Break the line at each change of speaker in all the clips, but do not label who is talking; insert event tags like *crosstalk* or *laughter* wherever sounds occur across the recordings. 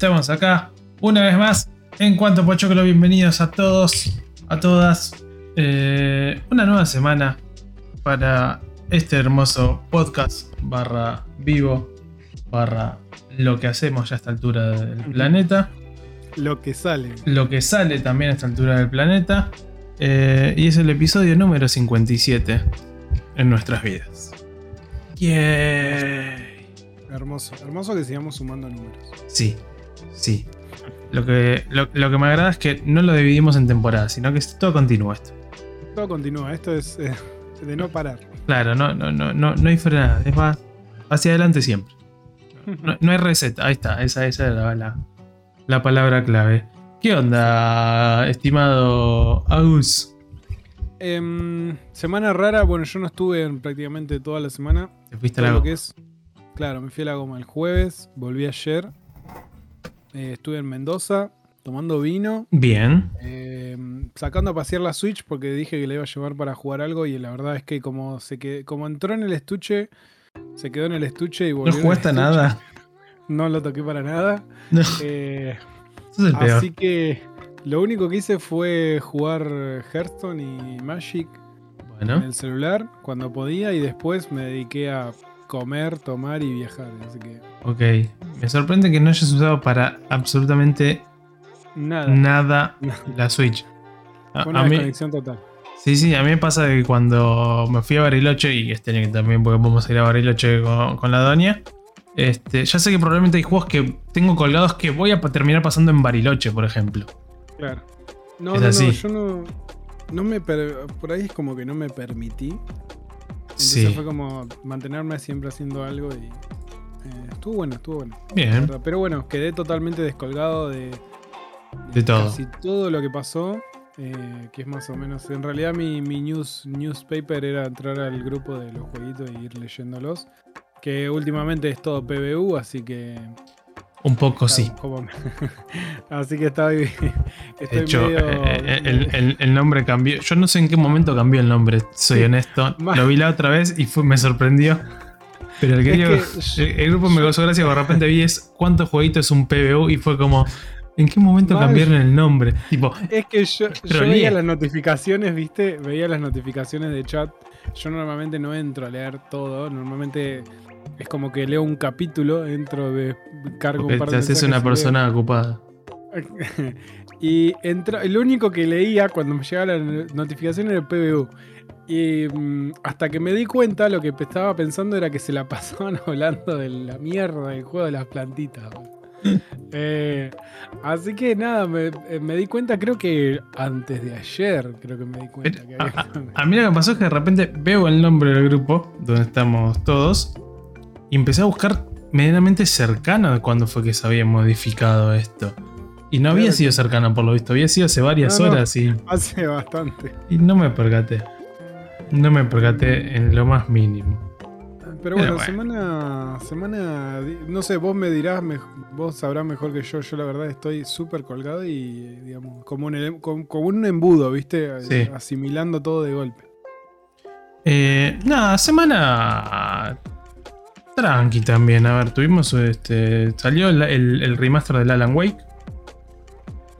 Estamos acá una vez más en cuanto Pochoclo. Bienvenidos a todos, a todas. Eh, una nueva semana para este hermoso podcast barra vivo barra lo que hacemos ya a esta altura del planeta.
Lo que sale.
Lo que sale también a esta altura del planeta. Eh, y es el episodio número 57 en nuestras vidas. Yay.
Hermoso, hermoso que sigamos sumando números.
Sí, sí. Lo que, lo, que me agrada es que no lo dividimos en temporadas, sino que todo continúa esto.
Todo continúa, esto es eh, *laughs* de no parar.
Claro, no, no, no, no, no hay frenada, es más hacia adelante siempre. No, hay receta, ahí está, esa, esa era la, la palabra clave. ¿Qué onda, estimado Agus?
Em, semana rara, bueno, yo no estuve en prácticamente toda la semana.
¿Te fuiste a la goma?
claro, me fui a la goma el jueves, volví ayer. Eh, estuve en Mendoza tomando vino.
Bien.
Em, sacando a pasear la Switch porque dije que la iba a llevar para jugar algo y la verdad es que como, se que, como entró en el estuche, se quedó en el estuche y volvió.
No cuesta nada. *laughs*
No lo toqué para nada. *laughs*
No.
Eh,
Eso es el peor.
Así que lo único que hice fue jugar Hearthstone y Magic en el celular cuando podía y después me dediqué a comer, tomar y viajar. Así que...
Ok. Me sorprende que no hayas usado para absolutamente
nada,
nada la Switch.
Fue una desconexión total.
Sí, sí, a mí me pasa que cuando me fui a Bariloche, y este año también porque vamos a ir a Bariloche con, con la doña, este, ya sé que probablemente hay juegos que tengo colgados que voy a terminar pasando en Bariloche, por ejemplo.
Claro. No, no, no, yo no. No me por ahí es como que no me permití. Entonces fue como mantenerme siempre haciendo algo y. Eh, estuvo bueno, estuvo bueno.
Bien.
Pero bueno, quedé totalmente descolgado de.
De, todo.
Casi todo lo que pasó. Eh, que es más o menos. En realidad mi, mi news, newspaper era entrar al grupo de los jueguitos e ir leyéndolos. Que últimamente es todo PBU, así que.
Un poco sí. *laughs*
así que estoy.
estoy de hecho, medio... Eh, eh, el, nombre cambió. Yo no sé en qué momento cambió el nombre, soy honesto. *laughs* Lo vi la otra vez y me sorprendió. Pero el, que el, grupo me causó gracia, de repente vi es cuántos jueguitos es un PBU y fue como. ¿En qué momento cambiaron el nombre? Tipo,
es que yo, yo veía las notificaciones, ¿viste? Veía las notificaciones de chat. Yo normalmente no entro a leer todo. Normalmente es como que leo un capítulo, entro de cargo
un par de te haces una persona ocupada. *laughs*
y lo único que leía cuando me llegaba la notificación era el PBU. Y mm, hasta que me di cuenta, lo que estaba pensando era que se la *laughs* pasaban hablando de la mierda del juego de las plantitas. *laughs* Eh, así que nada, eh, me, di cuenta, creo que antes de ayer, creo que me di cuenta. Que
a, a, mí lo que me pasó es que de repente veo el nombre del grupo donde estamos todos y empecé a buscar medianamente cercano de cuándo fue que se había modificado esto. Y no había sido cercano por lo visto, había sido hace varias horas y.
Hace bastante.
Y no me percaté. No me percaté en lo más mínimo.
Pero bueno, semana. Semana. No sé, vos me dirás, vos sabrás mejor que yo. Yo la verdad estoy súper colgado y, digamos, como, un, como, un embudo, ¿viste? Asimilando todo de golpe.
Eh, nada, semana Tranqui también, a ver, tuvimos este. Salió el, remaster del Alan Wake.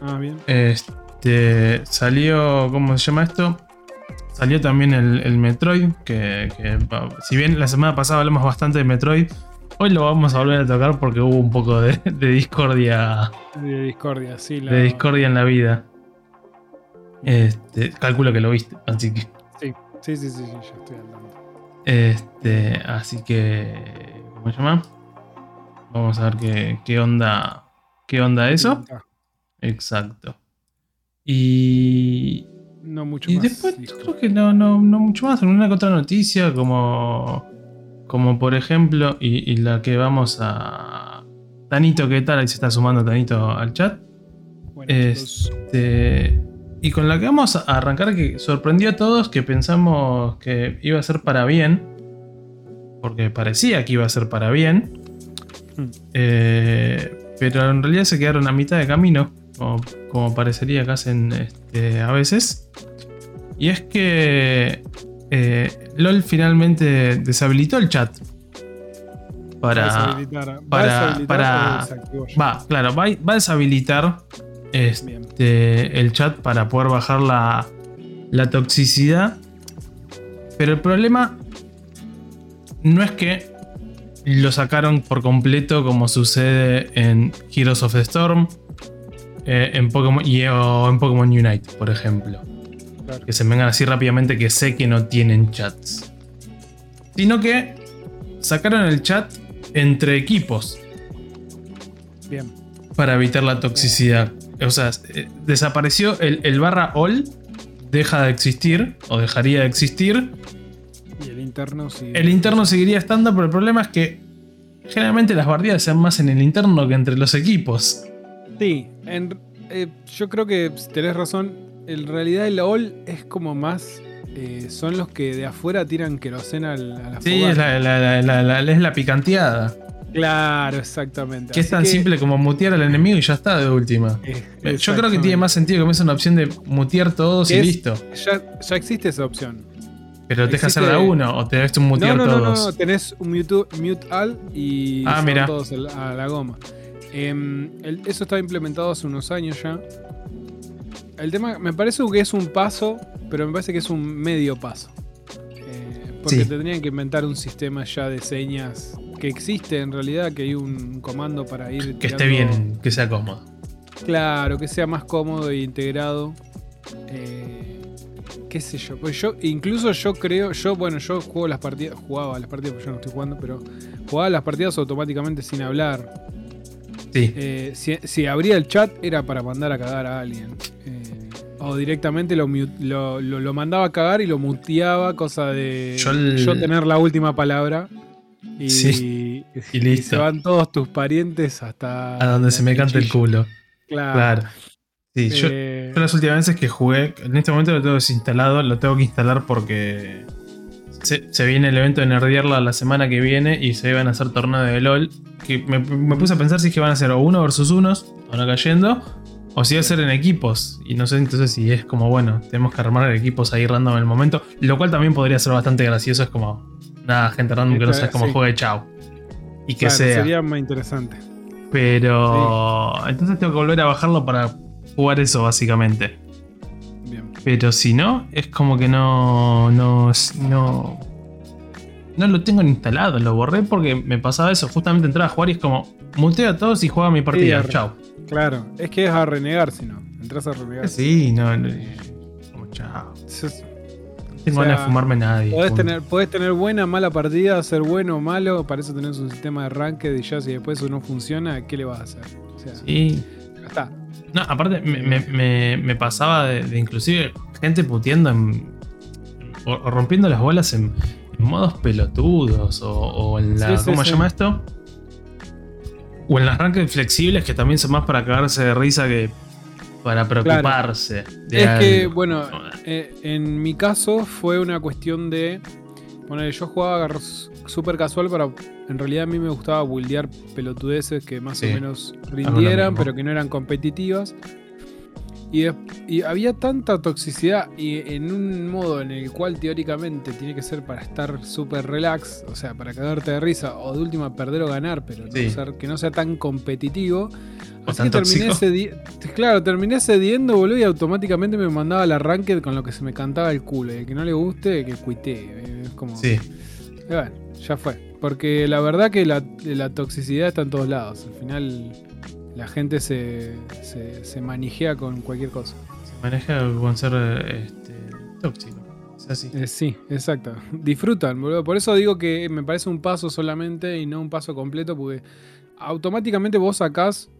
Ah, bien.
Este. Salió. ¿Cómo se llama esto? Salió también el, Metroid. Que, si bien la semana pasada hablamos bastante de Metroid. Hoy lo vamos a volver a tocar porque hubo un poco de, discordia.
De discordia, sí.
De discordia en la vida. Este, calculo que lo viste, así que.
Sí, sí, sí, sí, ya estoy hablando.
Este, así que. ¿Cómo se llama? Vamos a ver qué, onda. ¿Qué onda eso? Exacto. Y.
No mucho
y
más.
Y después creo que no, no, no mucho más. Alguna que otra noticia, como. Como por ejemplo, y, la que vamos a. Tanito, ¿qué tal? Ahí se está sumando Tanito al chat. este. Y con la que vamos a arrancar, que sorprendió a todos, que pensamos que iba a ser para bien, porque parecía que iba a ser para bien, hmm. eh, pero en realidad se quedaron a mitad de camino, como, parecería que hacen este, a veces. Y es que eh, LOL finalmente deshabilitó el chat. para.
Va a deshabilitar- va
para- para-. Va, claro, va, va a deshabilitar este, el chat para poder bajar la, la toxicidad. Pero el problema no es que lo sacaron por completo como sucede en Heroes of the Storm eh, en Pokémon, y, o en Pokémon Unite, por ejemplo.
Claro.
Que se vengan así rápidamente que sé que no tienen chats. Sino que sacaron el chat entre equipos
Bien.
para evitar la toxicidad. O sea, eh, desapareció el, el barra all, deja de existir o dejaría de existir.
Y el interno sí.
El interno seguiría estando, pero el problema es que generalmente las barriadas sean más en el interno que entre los equipos.
Sí, en- eh, yo creo que tenés razón. En realidad el all es como más... eh, son los que de afuera tiran querosena a la
Sí, es la- la- la- es la picanteada.
Claro, exactamente.
Que es tan simple como mutear al enemigo y ya está de última.
eh,
Yo creo que tiene más sentido que me es una opción de mutear todos y
es-
listo.
Ya, ya existe esa opción.
Pero te deja hacer la uno o te dejas un mutear
no, no, no,
todos.
no, tenés un mute, mute all y
Ah,
son
mira.
todos a la goma. Em, el- eso estaba implementado hace unos años ya. El tema, me parece que es un paso, pero me parece que es un medio paso. Eh, porque
Sí.
tendrían que inventar un sistema ya de señas que existe en realidad, que hay un comando para ir.
Que esté bien, que sea cómodo.
Claro, que sea más cómodo e integrado. Eh, qué sé yo. Pues yo, incluso yo creo, yo, bueno, yo juego las partidas, jugaba las partidas, porque yo no estoy jugando, pero jugaba las partidas automáticamente sin hablar.
Sí.
Eh, si, si abría el chat era para mandar a cagar a alguien. Eh, o directamente lo, lo, lo- lo mandaba a cagar y lo muteaba, cosa de
Yo
tener la última palabra. Y,
Sí, y
y
listo.
se van todos tus parientes hasta.
A donde se me cante el culo.
Claro.
Claro. Sí, yo,
Eh,
yo las últimas veces que jugué, en este momento lo tengo desinstalado, lo tengo que instalar porque se, se viene el evento de Nerdearla la semana que viene y se van a hacer torneo de LOL. Que me, me puse a pensar si es que van a ser o uno versus unos, o no cayendo, o si va a ser en equipos. Y no sé entonces si es como, bueno, tenemos que armar equipos ahí random en el momento, lo cual también podría ser bastante gracioso. Es como, nada, gente random que no
Está-
sabe cómo
sí.
juegue, chao. Y que
claro,
sea.
Sería más interesante.
Pero entonces tengo que volver a bajarlo para jugar eso, básicamente.
Bien.
Pero si no, es como que no. No. No, no lo tengo instalado. Lo borré porque me pasaba eso. Justamente entraba a jugar y es como. Muteo a todos y juega mi partida.
arre.
chao.
Claro, es que es a renegar si no. Entras a renegar.
Sí, no. no, como chao.
Es-
Tengo
O sea,
ganas de fumarme nadie.
Podés
punto.
tener, podés tener buena, mala partida, ser bueno o malo, para eso tenés un sistema de ranked y ya si después eso no funciona, ¿qué le vas a hacer? O sea,
Sí.
ya está.
No, aparte me, me- me- me pasaba de, de inclusive gente puteando en, o, o rompiendo las bolas en, en modos pelotudos o, o en la...
Sí, sí,
¿Cómo se
sí.
llama esto? O en las ranked flexibles que también son más para cagarse de risa que para preocuparse. de
Es que, bueno, eh, en mi caso fue una cuestión de. Bueno, yo jugaba súper casual para. En realidad a mí me gustaba buildear pelotudeces que más
Sí,
o menos rindieran, pero que no eran competitivas. Y, había tanta toxicidad y en un modo en el cual teóricamente tiene que ser para estar súper relax, o sea, para cagarte de risa o de última perder o ganar, pero no
Sí.
ser- que no sea tan competitivo.
O
Así que terminé Claro, terminé cediendo, boludo, y automáticamente me mandaba la ranked con lo que se me cantaba el culo. Y el que no le guste, que cuité. Es como.
Sí,
Y bueno, ya fue. Porque la verdad que la, la toxicidad está en todos lados. Al final, la gente se, se, se manijea con cualquier cosa.
se maneja con ser este, tóxico. Es así.
Eh, sí, exacto. Disfrutan, boludo. Por eso digo que me parece un paso solamente y no un paso completo, porque automáticamente vos sacás.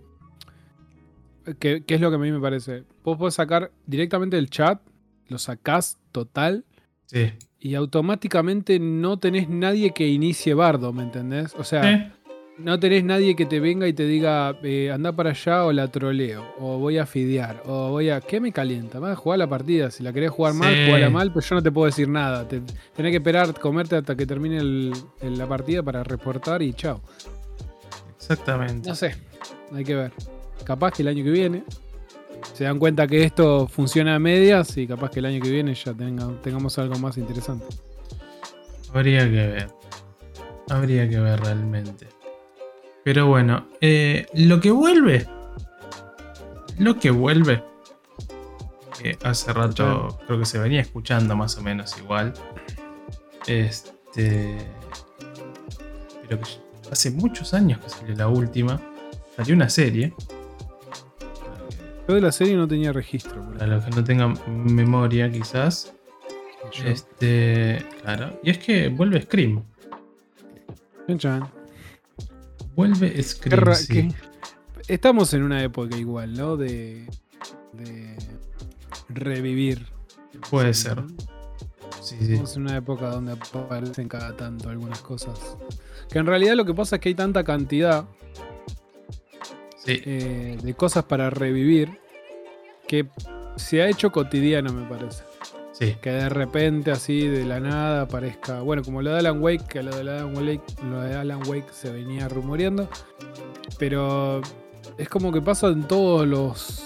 ¿Qué es lo que a mí me parece? Vos podés sacar directamente el chat, lo sacás total
Sí.
y automáticamente no tenés nadie que inicie bardo, ¿me entendés? O sea,
Eh,
no tenés nadie que te venga y te diga, eh, anda para allá o la troleo, o voy a fidear, o voy a. ¿Qué me calienta? Vas a jugar la partida. Si la querés jugar mal,
Sí.
jugala mal, pero yo no te puedo decir nada. Te- tenés que esperar, comerte hasta que termine el- el- la partida para reportar y chao.
exactamente.
No sé, hay que ver. Capaz que el año que viene se dan cuenta que esto funciona a medias y capaz que el año que viene ya tenga- tengamos algo más interesante.
Habría que ver. Habría que ver realmente. Pero bueno, eh, lo que vuelve. Lo que vuelve. que hace rato creo que se venía escuchando más o menos igual. Este. Pero que hace muchos años que salió la última. Salió una serie.
Yo de la serie no tenía registro.
Para los que no tengan memoria, quizás. Este. Claro. Y es que vuelve Scream. Vuelve Scream.
Estamos en una época igual, ¿no? De. de revivir.
Puede ser.
Sí, sí. Estamos en una época donde aparecen cada tanto algunas cosas. Que en realidad lo que pasa es que hay tanta cantidad eh, de cosas para revivir que se ha hecho cotidiano, me parece.
Sí.
Que de repente, así de la nada, aparezca. Bueno, como lo de Alan Wake, que lo de Alan Wake, lo de Alan Wake se venía rumoreando. Pero es como que pasa en todos los.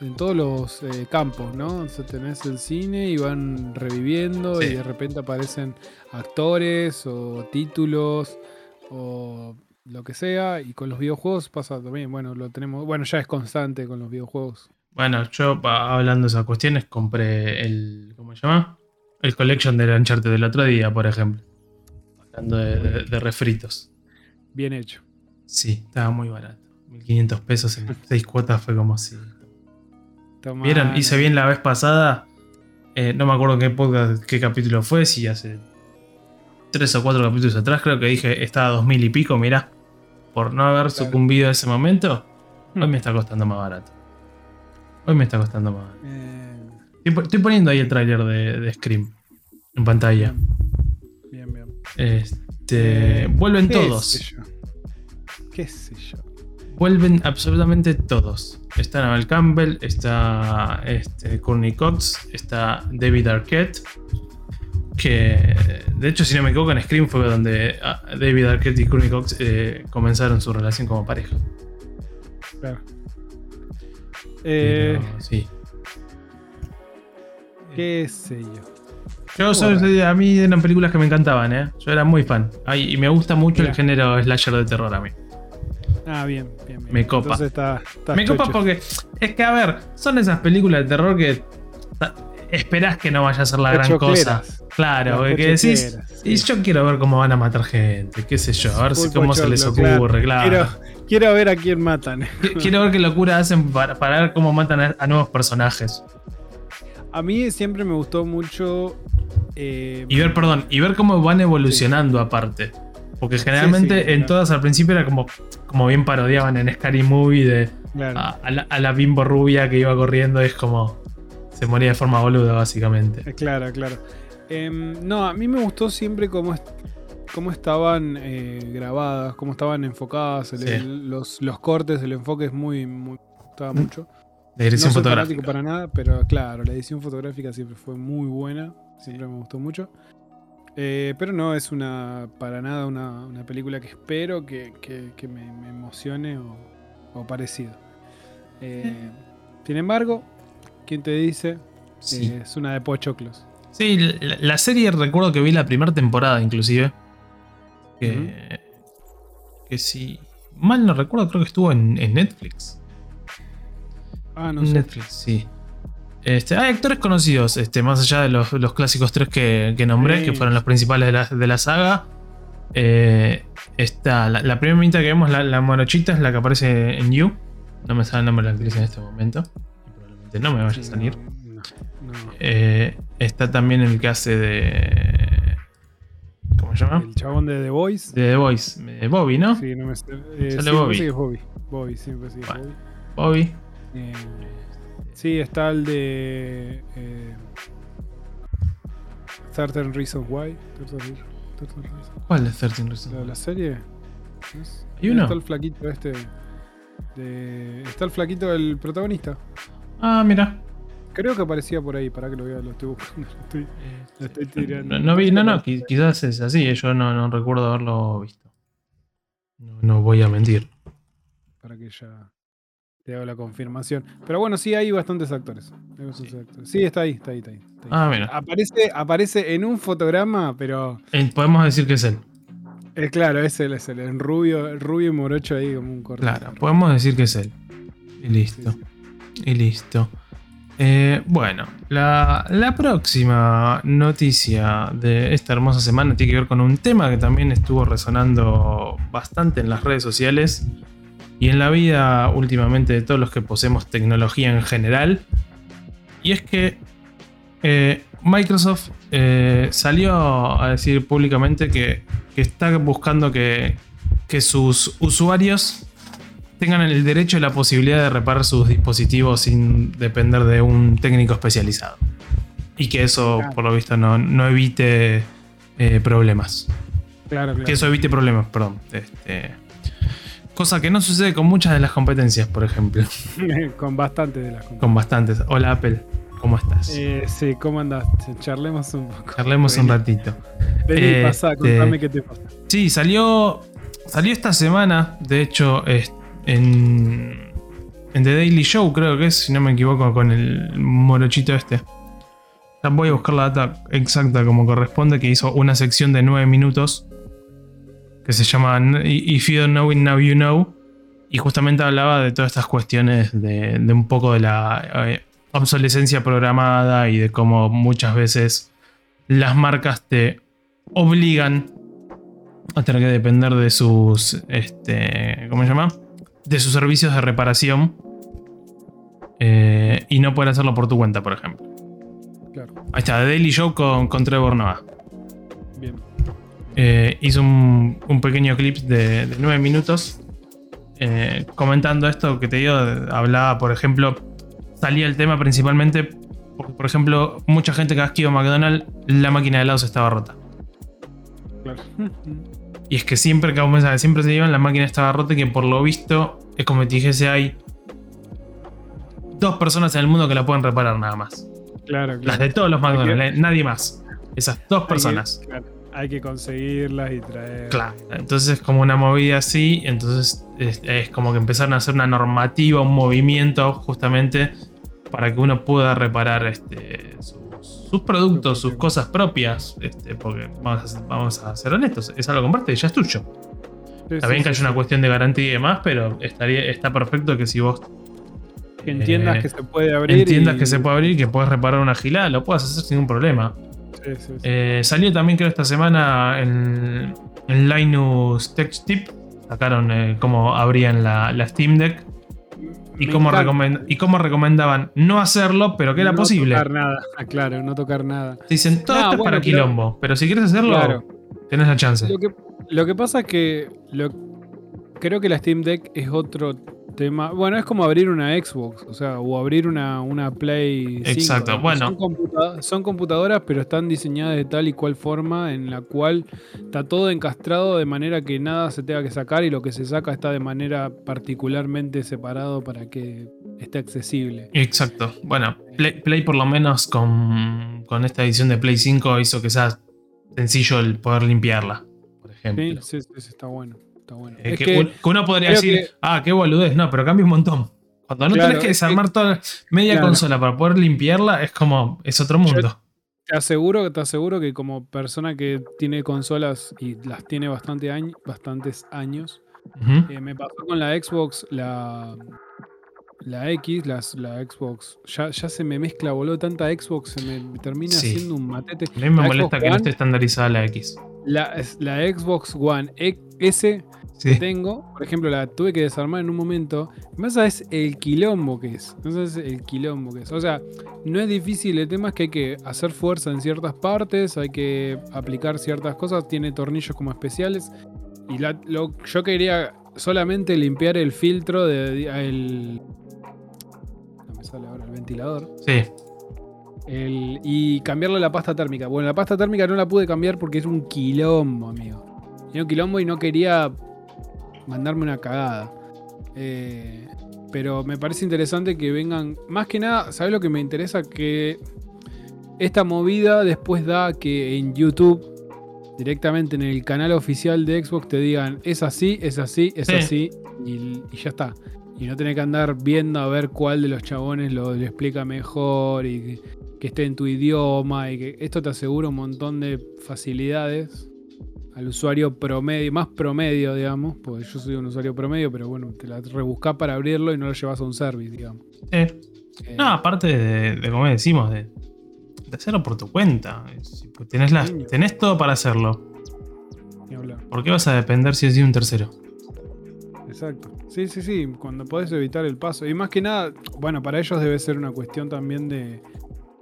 En todos los eh, campos, ¿no? O sea, tenés el cine y van reviviendo y de repente aparecen actores o títulos o lo que sea. Y con los videojuegos pasa también. Bueno, lo tenemos. Bueno, ya es constante con los videojuegos.
Bueno, yo hablando de esas cuestiones, compré el. ¿Cómo se llama? El collection del Uncharted del otro día, por ejemplo. Hablando de, refritos.
Bien hecho.
Sí, estaba muy barato. 1500 pesos en *laughs* 6 cuotas fue como así. ¿Vieron? Hice bien la vez pasada. Eh, no me acuerdo qué podcast, qué capítulo fue, si hace 3 o 4 capítulos atrás, creo que dije estaba a 2000 y pico, mirá por no haber sucumbido a ese momento, hoy me está costando más barato. Hoy me está costando más. Eh. Estoy, poniendo ahí el tráiler de, Scream en pantalla.
Bien, bien.
Este, eh, vuelven todos.
¿Qué sé yo?
Vuelven absolutamente todos. Está Naval Campbell, está este, Courtney Cox, está David Arquette, que de hecho si no me equivoco en Scream fue donde ah, David Arquette y Courtney Cox eh, comenzaron su relación como pareja.
Claro. Eh,
sí.
Qué sé yo.
Yo a mí eran películas que me encantaban, ¿eh? Yo era muy fan. y me gusta mucho el género slasher de terror a mí.
Ah, bien, bien.
Me copa. me copa porque es que, a ver, son esas películas de terror que esperás que no vaya a ser la gran cosa. Claro, que decís. Y yo quiero ver cómo van a matar gente, qué sé yo, a ver cómo se les ocurre, claro.
Quiero, ver a quién matan.
Quiero ver qué locura hacen para, ver cómo matan a, nuevos personajes.
A mí siempre me gustó mucho.
Eh, y ver, perdón, y ver cómo van evolucionando aparte. Porque generalmente en todas al principio era como, como bien parodiaban en Scary Movie de a, la, a, la, bimbo rubia que iba corriendo. Es como. Se moría de forma boluda, básicamente.
Claro, claro. Em, no, a mí me gustó siempre cómo, cómo estaban eh, grabadas, cómo estaban enfocadas, los, los, cortes, el enfoque es muy, muy me gustaba mm. mucho.
La edición no fotográfica.
para nada, pero claro, la edición fotográfica siempre fue muy buena, siempre me gustó mucho. Eh, pero no es una para nada una, una película que espero que, que, me, emocione o, o parecido. sin embargo, ¿Quién te dice? Eh, es una de pochoclos.
Sí, la, serie recuerdo que vi la primera temporada inclusive. Que, que si mal no recuerdo, creo que estuvo en, Netflix.
Ah, no
Netflix, sí. Este, hay actores conocidos, este, más allá de los, clásicos tres que, nombré, que fueron los principales de la, saga. Eh, está la, primera mitad que vemos, la, la morochita, es la que aparece en You. No me sale el nombre de la actriz en este momento no me vaya a salir. Eh, está también el que hace de. ¿Cómo se llama?
El chabón de The Voice.
De The Voice. De Bobby, ¿no?
Sí, no me eh, Sale Bobby. Sí, Bobby. Bobby, siempre sigue Bobby.
Bobby.
Eh, sí, está el de. Eh, Certain Reasons Why.
¿Cuál es Certain Reasons
¿La, la serie?
¿Hay uno?
Está el flaquito este. De, está el flaquito del protagonista.
Ah, mira.
Creo que aparecía por ahí, para que lo vea, lo estoy buscando, *laughs* lo estoy, tirando.
No, vi, no, no, quizás es así, yo no, no recuerdo haberlo visto. No, voy a mentir.
Para que ya te haga la confirmación. Pero bueno, sí hay bastantes actores. Sí, está ahí, está ahí, está ahí.
Ah, mira.
Aparece, aparece en un fotograma, pero.
podemos decir que es él.
Es claro, es él, es él. En rubio, rubio y morocho ahí como un corte.
Claro, podemos decir que es él. Y listo. Y listo. Eh, bueno, la, próxima noticia de esta hermosa semana tiene que ver con un tema que también estuvo resonando bastante en las redes sociales y en la vida últimamente de todos los que poseemos tecnología en general. Y es que eh, Microsoft eh, salió a decir públicamente que, está buscando que, sus usuarios tengan el derecho y la posibilidad de reparar sus dispositivos sin depender de un técnico especializado. Y que eso, por lo visto, no, evite eh, problemas.
Claro, claro.
Que eso evite problemas, perdón. Este, cosa que no sucede con muchas de las competencias, por ejemplo. *laughs*
con bastantes de las competencias.
Con bastantes. Hola, Apple. ¿Cómo estás?
Eh, sí, ¿cómo andas? Charlemos un poco.
Charlemos un ratito.
Vení, eh, pasa, contame qué te pasa.
Sí, salió. Salió esta semana, de hecho, en, The Daily Show, creo que es, si no me equivoco, con el morochito este. Voy a buscar la data exacta como corresponde, que hizo una sección de 9 minutos que se llama If You Don't Know It Now You Know. Y justamente hablaba de todas estas cuestiones de, un poco de la eh, obsolescencia programada y de cómo muchas veces las marcas te obligan a tener que depender de sus, este, ¿cómo se llama? De sus servicios de reparación eh, y no poder hacerlo por tu cuenta, por ejemplo. Claro. Ahí está, The Daily Show con, con Trevor Noah. Bien. Eh, hizo un, pequeño clip de, de 9 minutos eh, comentando esto que te digo. Hablaba, por ejemplo, salía el tema principalmente porque, por ejemplo, mucha gente que ha ido a McDonald's, la máquina de helados estaba rota. *laughs* Y es que siempre, que siempre se iban, la máquina estaba rota que por lo visto, es como si dijese, hay dos personas en el mundo que la pueden reparar nada más.
Claro,
Las de todos los McDonald's, eh, nadie más. Esas dos personas.
Hay que, conseguirlas y traer.
Claro, entonces es como una movida así, entonces es, como que empezaron a hacer una normativa, un movimiento justamente para que uno pueda reparar este, sus, productos, sus cosas propias, este, porque vamos a, ser honestos, es algo y ya es tuyo. Está bien que haya una cuestión de garantía y demás, pero estaría, está perfecto que si vos
entiendas eh, que se puede abrir.
Entiendas que se puede abrir y que puedes reparar una gilada, lo puedes hacer sin ningún problema. Eh, salió también creo esta semana en, en Linus Tech Tip. Sacaron eh, cómo abrían la, la Steam Deck y cómo, y cómo recomendaban no hacerlo, pero que era posible.
No tocar nada, ah, claro, no tocar nada.
Te dicen, todo esto es para quilombo, pero si quieres hacerlo, tenés la chance.
Lo que, lo que pasa es que creo que la Steam Deck es otro bueno, es como abrir una Xbox, o sea, o abrir una, una Play.
Exacto, bueno.
Son, computadoras, pero están diseñadas de tal y cual forma en la cual está todo encastrado de manera que nada se tenga que sacar y lo que se saca está de manera particularmente separado para que esté accesible.
Exacto. Bueno, Play, por lo menos con, con, esta edición de Play 5 hizo que sea sencillo el poder limpiarla, por ejemplo.
Sí, sí, sí está bueno.
Que, uno podría decir, ah, qué boludez, no, pero cambia un montón. Cuando no tenés que desarmar toda media consola para poder limpiarla, es como, es otro mundo.
te aseguro, te aseguro que como persona que tiene consolas y las tiene bastante bastantes años, eh, me pasó con la Xbox, la, la X, las, la Xbox, ya, ya se me mezcla, boludo, tanta Xbox, se me termina haciendo un matete.
A mí me molesta que no esté estandarizada la X.
La, la Xbox One S que tengo, por ejemplo, la tuve que desarmar en un momento. Más es el quilombo que es. Sabes el quilombo que es. O sea, no es difícil. El tema es que hay que hacer fuerza en ciertas partes, hay que aplicar ciertas cosas. Tiene tornillos como especiales. Y lo, yo quería solamente limpiar el filtro de, el, no me sale ahora el ventilador.
Sí.
Y cambiarle la pasta térmica. Bueno, la pasta térmica no la pude cambiar porque es un quilombo, amigo. Era un quilombo y no quería mandarme una cagada. Eh, pero me parece interesante que vengan. Más que nada, ¿sabes lo que me interesa? Que esta movida después da que en YouTube, directamente en el canal oficial de Xbox, te digan es así, es así, es así, y, ya está. Y no tener que andar viendo a ver cuál de los chabones lo, explica mejor y que, esté en tu idioma y que esto te asegura un montón de facilidades al usuario promedio, más promedio, digamos, porque yo soy un usuario promedio, pero bueno, te la rebuscás para abrirlo y no lo llevas a un service, digamos.
Eh, no, aparte de, como decimos, de, hacerlo por tu cuenta. Tenés, la, tenés todo para hacerlo. ¿Por qué vas a depender si es de un tercero?
Exacto. Sí, sí, sí. Cuando podés evitar el paso. Y más que nada, bueno, para ellos debe ser una cuestión también de,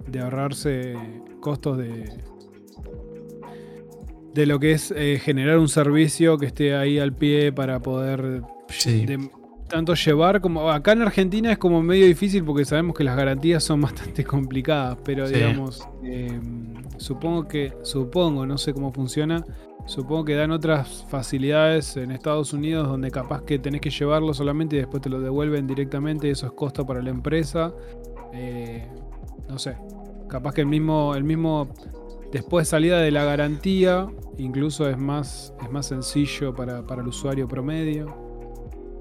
de ahorrarse costos de, de lo que es eh, generar un servicio que esté ahí al pie para poder tanto llevar como acá en Argentina es como medio difícil porque sabemos que las garantías son *laughs* bastante complicadas, pero digamos em, supongo que supongo no sé cómo funciona. Supongo que dan otras facilidades en Estados Unidos donde capaz que tenés que llevarlo solamente y después te lo devuelven directamente. Eso es costo para la empresa. Eh, no sé. Capaz que el mismo, el mismo Después salida de la garantía, incluso es más, es más sencillo para, el usuario promedio.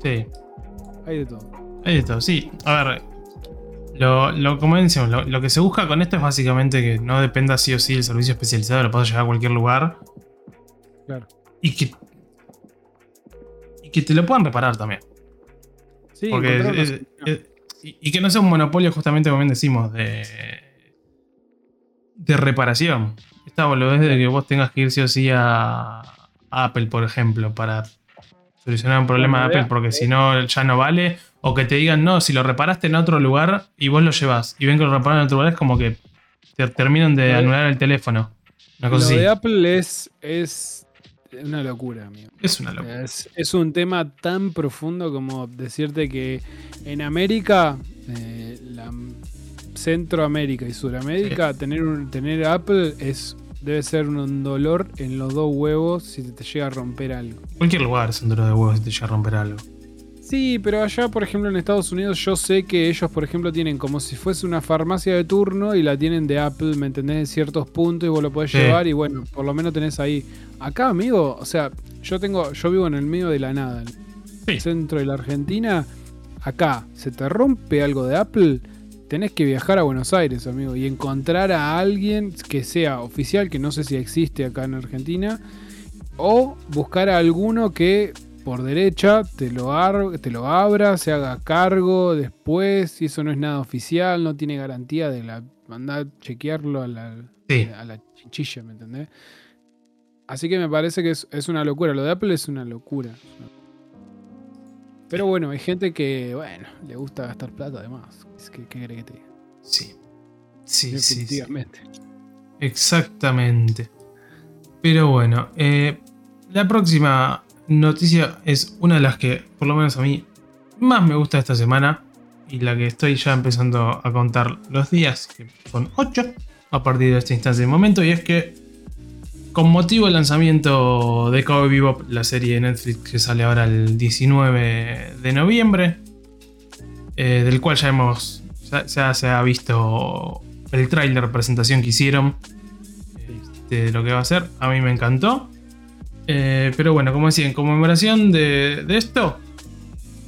Sí.
Hay de todo.
Hay de todo, sí. A ver, lo, lo, como decíamos, lo, que se busca con esto es básicamente que no dependa sí o sí el servicio especializado, lo puedas llevar a cualquier lugar.
Claro.
Y que, y que te lo puedan reparar también.
Sí,
Porque y, que no sea un monopolio, justamente como bien decimos, de de reparación. Esta boludez de que vos tengas que ir sí o sí a, Apple, por ejemplo, para solucionar un problema de Apple, porque si no ya no vale. O que te digan, no, si lo reparaste en otro lugar y vos lo llevas y ven que lo repararon en otro lugar, es como que te terminan de anular el teléfono.
Una cosa lo de Apple es, es una locura, amigo.
Es una locura.
Es, un tema tan profundo como decirte que en América eh, la Centroamérica y Sudamérica, tener, un, tener Apple es debe ser un dolor en los dos huevos si te, llega a romper algo.
Cualquier lugar es un dolor de huevos si te llega a romper algo.
Sí, pero allá, por ejemplo, en Estados Unidos, yo sé que ellos, por ejemplo, tienen como si fuese una farmacia de turno y la tienen de Apple, ¿me entendés? En ciertos puntos y vos lo podés llevar y bueno, por lo menos tenés ahí. Acá, amigo, o sea, yo tengo, yo vivo en el medio de la nada, en el centro de la Argentina. Acá, se te rompe algo de Apple, tenés que viajar a Buenos Aires, amigo, y encontrar a alguien que sea oficial, que no sé si existe acá en Argentina, o buscar a alguno que por derecha te lo, te lo abra, se haga cargo después, si eso no es nada oficial, no tiene garantía de la mandar chequearlo a la, a la chinchilla, ¿me entendés? Así que me parece que es, es, una locura. Lo de Apple es una locura. Pero bueno, hay gente que, bueno, le gusta gastar plata además. ¿Qué, qué que te diga?
Sí. Sí, sí, Exactamente. Pero bueno, eh, la próxima noticia es una de las que, por lo menos a mí, más me gusta esta semana. Y la que estoy ya empezando a contar los días, que son 8 a partir de este instante de momento. Y es que con motivo del lanzamiento de Cowboy Bebop, la serie de Netflix que sale ahora el 19 de noviembre, eh, del cual ya hemos, ya, se ha visto el tráiler presentación que hicieron este, de lo que va a ser. A mí me encantó. Eh, pero bueno, como decía, en conmemoración de, esto,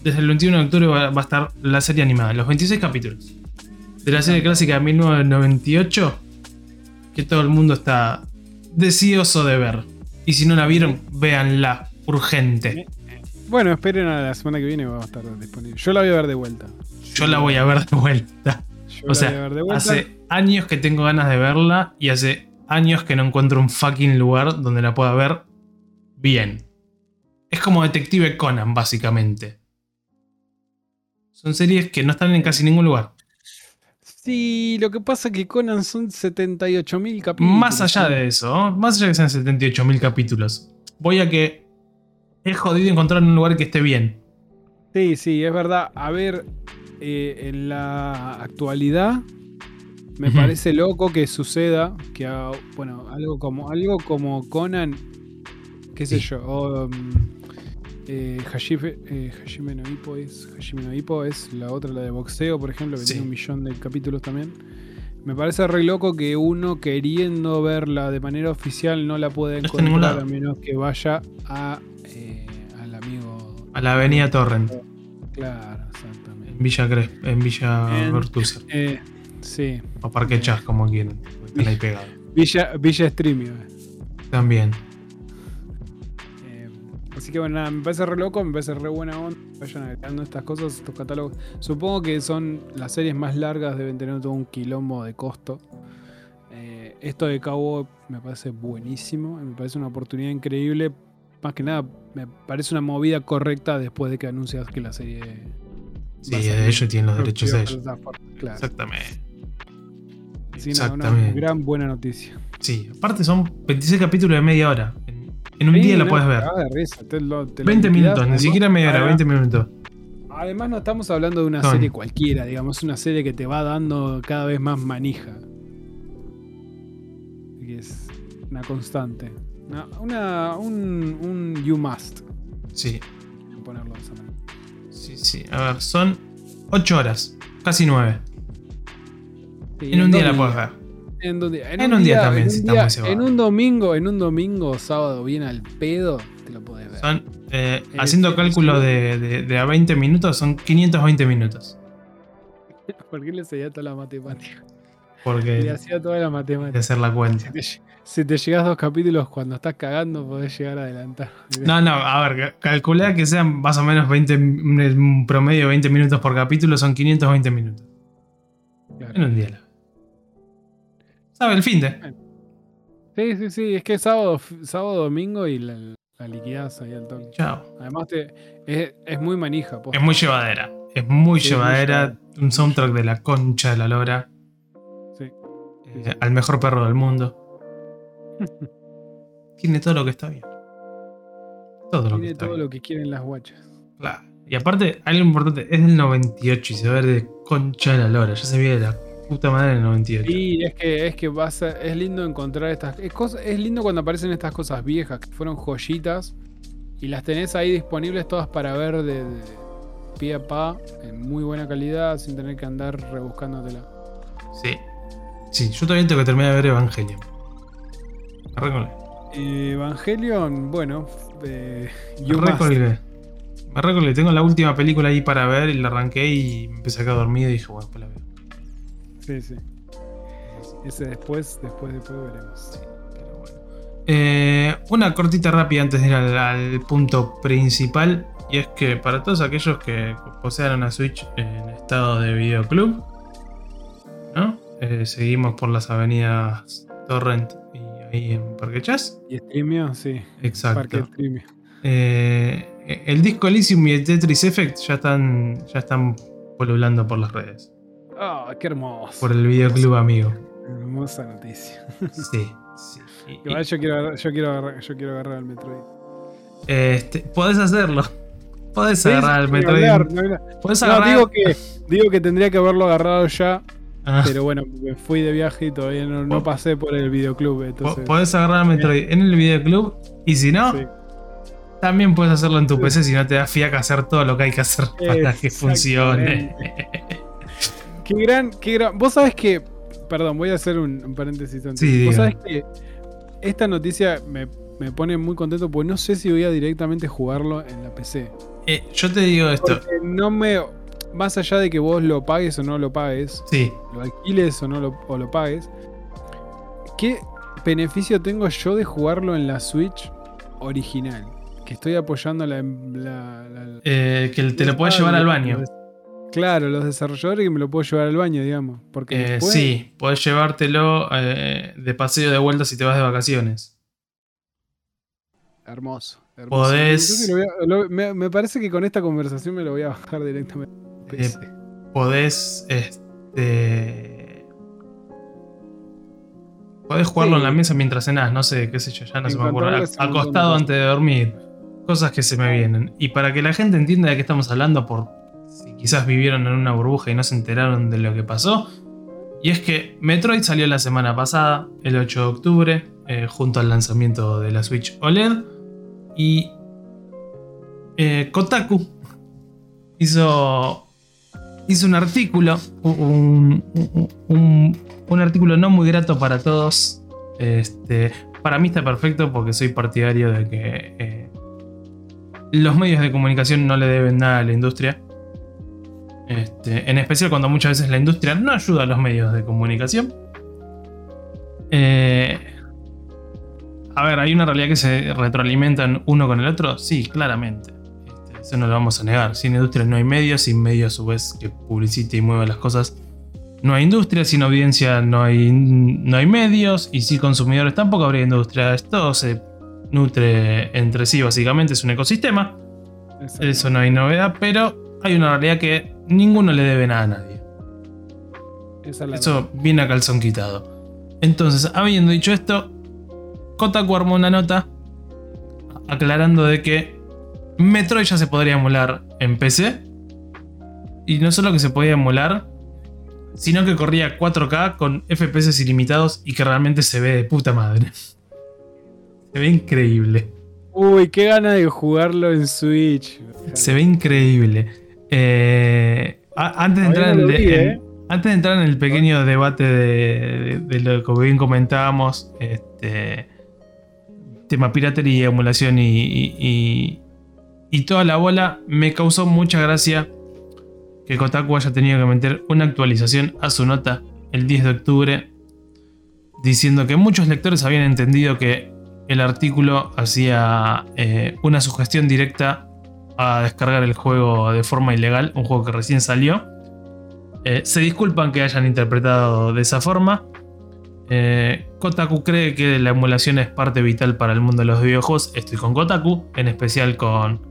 desde el 21 de octubre va, va, a estar la serie animada, los 26 capítulos de la serie clásica de 1998, que todo el mundo está deseoso de ver. Y si no la vieron, véanla, urgente.
Bueno, esperen a la semana que viene, va a estar disponible. Yo la voy a ver de vuelta.
Yo, la voy a ver de vuelta. o sea, hace años que tengo ganas de verla y hace años que no encuentro un fucking lugar donde la pueda ver bien. Es como Detective Conan, básicamente. Son series que no están en casi ningún lugar.
Sí, lo que pasa es que Conan son 78.000 capítulos.
Más allá de eso, más allá de que sean 78.000 capítulos, voy a que es jodido encontrar un lugar que esté bien.
Sí, sí, es verdad. A ver, eh, en la actualidad me parece loco que suceda que, bueno, algo como, algo como Conan, qué sé yo, o, um, eh, Hajime, eh, no Ippo es, Hajime no es la otra, la de boxeo, por ejemplo, que tiene un millón de capítulos también. Me parece re loco que uno queriendo verla de manera oficial no la pueda encontrar a menos que vaya a eh, al amigo.
A la avenida Torrent.
Claro, exactamente.
En Villa Cresp, en Villa Bertuser.
Eh, sí.
O Parque Chas, como quieran. Están ahí pegados.
Villa, Villa Streamio.
También.
Así que bueno, nada, me parece re loco, me parece re buena onda. Vayan agregando estas cosas, estos catálogos. Supongo que son las series más largas, deben tener todo un quilombo de costo. Eh, esto de Cabo me parece buenísimo, me parece una oportunidad increíble. Más que nada, me parece una movida correcta después de que anuncias que la serie.
Sí, de ellos tienen los derechos de ellos.
Claro.
Exactamente.
Sí, nada, una gran buena noticia.
Sí, aparte son 26 capítulos de media hora. En un día la puedes ver. 20 minutos, ni siquiera media hora, 20 minutos.
Además, no estamos hablando de una serie cualquiera, digamos, una serie que te va dando cada vez más manija. Que es una constante. Una, un, un you must.
Sí.
Ponerlo de esa manera.
Sí, sí. A ver, son 8 horas, casi 9. en un día la puedes ver.
En, un, día, también, si En un domingo, en un domingo, sábado, bien al pedo, te lo podés ver.
Son, eh, haciendo cálculo de, de, a 20 minutos, son 520 minutos. *laughs*
¿Por qué le seguía toda la matemática?
Porque.
Le hacía toda la matemática. De
hacer la cuenta.
Si te, llegas dos capítulos cuando estás cagando, podés llegar a adelantar.
No, no, a ver, calculá que sean más o menos 20, un promedio de 20 minutos por capítulo, son 520 minutos. En un día. ¿Sabe? El fin de.
Sí, sí, sí. Es que es sábado, sábado domingo y la, la ahí al toque.
Chao.
Además, te, es, es, muy manija.
Es muy llevadera. Es muy llevadera. un soundtrack de la concha de la lora.
Sí.
Eh, al mejor perro del mundo. *laughs* Tiene todo lo que está bien.
Todo lo que está todo lo que quieren las guachas.
Claro. Y aparte, algo importante, es del 98 y se ve de concha de la lora. Ya se ve de la puta madre en el 98.
Sí, es que, es que va es lindo encontrar estas es, cosas, es lindo cuando aparecen estas cosas viejas que fueron joyitas y las tenés ahí disponibles todas para ver de, pie a pa en muy buena calidad sin tener que andar rebuscándotela.
Sí. Sí, yo también tengo que terminar de ver Evangelion.
Me Evangelion, bueno,
eh. Me recolgué. Tengo la última película ahí para ver y la arranqué y empecé a quedar dormido y dije, bueno, pues la veo.
Sí, sí. Ese después, después, después veremos.
Eh, una cortita rápida antes de ir al, punto principal. Y es que para todos aquellos que posean una Switch en estado de videoclub, ¿no? Eh, seguimos por las avenidas Torrent y ahí en Parque Chas.
Y Streamio, sí.
Exacto. Eh, el disco Elysium y el Tetris Effect ya están, ya están polulando por las redes.
Ah, qué hermoso.
Por el videoclub amigo.
Hermosa noticia.
Sí, sí. *laughs*
Igual yo quiero, yo quiero agarrar, yo quiero agarrar al Metroid.
Este, podés hacerlo. Podés agarrar al Metroid.
no, digo que, digo que tendría que haberlo agarrado ya. Ah. Pero bueno, me fui de viaje y todavía no, pasé por el videoclub. Entonces...
Podés agarrar al Metroid en el videoclub y si no, también puedes hacerlo en tu PC si no te da fiaca hacer todo lo que hay que hacer para que funcione. *laughs*
Qué gran, qué gran. Vos sabés que. Perdón, voy a hacer un, paréntesis antes.
Sí,
Vos sabés que esta noticia me, pone muy contento porque no sé si voy a directamente jugarlo en la PC.
Eh, yo te digo esto.
no me. Más allá de que vos lo pagues o no lo pagues,
sí.
lo alquiles o no lo, o lo pagues, ¿qué beneficio tengo yo de jugarlo en la Switch original? Que estoy apoyando la.
eh, que te lo puedes llevar al baño.
Claro, los desarrolladores que me lo puedo llevar al baño, digamos. Porque
eh, Sí, podés llevártelo eh, de paseo de vuelta si te vas de vacaciones.
Hermoso.
Podés.
me, parece que con esta conversación me lo voy a bajar directamente.
Eh, podés. Este. Podés jugarlo en la mesa mientras cenás, no sé, qué sé yo, ya no se me ocurre. Acostado antes de dormir. Cosas que se me vienen. Y para que la gente entienda de qué estamos hablando, por quizás vivieron en una burbuja y no se enteraron de lo que pasó. Y es que Metroid salió la semana pasada, el 8 de octubre, eh, junto al lanzamiento de la Switch OLED. Y eh, Kotaku hizo, hizo un artículo, un, artículo no muy grato para todos. Este, para mí está perfecto porque soy partidario de que eh, los medios de comunicación no le deben nada a la industria. Este, en especial cuando muchas veces la industria no ayuda a los medios de comunicación. Eh, a ver, ¿hay una realidad que se retroalimentan uno con el otro? Sí, claramente. Este, eso no lo vamos a negar. Sin industria no hay medios, sin medios a su vez que publicite y mueva las cosas. No hay industria, sin audiencia no hay, no hay medios y sin consumidores tampoco habría industria. Esto se nutre entre sí, básicamente es un ecosistema. Eso no hay novedad, pero hay una realidad que ninguno le debe nada a nadie. Eso viene a calzón quitado. Entonces, habiendo dicho esto, Kotaku armó una nota aclarando de que Metroid ya se podría emular en PC. Y no solo que se podía emular, sino que corría 4K con FPS ilimitados y que realmente se ve de puta madre. *laughs* Se ve increíble.
Uy, qué gana de jugarlo en Switch.
Se ve increíble. Eh, antes, de entrar en, ¿eh? antes de entrar en el pequeño debate de, lo que bien comentábamos, este, tema piratería, emulación y, y, toda la bola, me causó mucha gracia que Kotaku haya tenido que meter una actualización a su nota el 10 de octubre diciendo que muchos lectores habían entendido que el artículo hacía eh, una sugestión directa a descargar el juego de forma ilegal, un juego que recién salió. Eh, se disculpan que hayan interpretado de esa forma. Eh, Kotaku cree que la emulación es parte vital para el mundo de los videojuegos. Estoy con Kotaku, en especial con,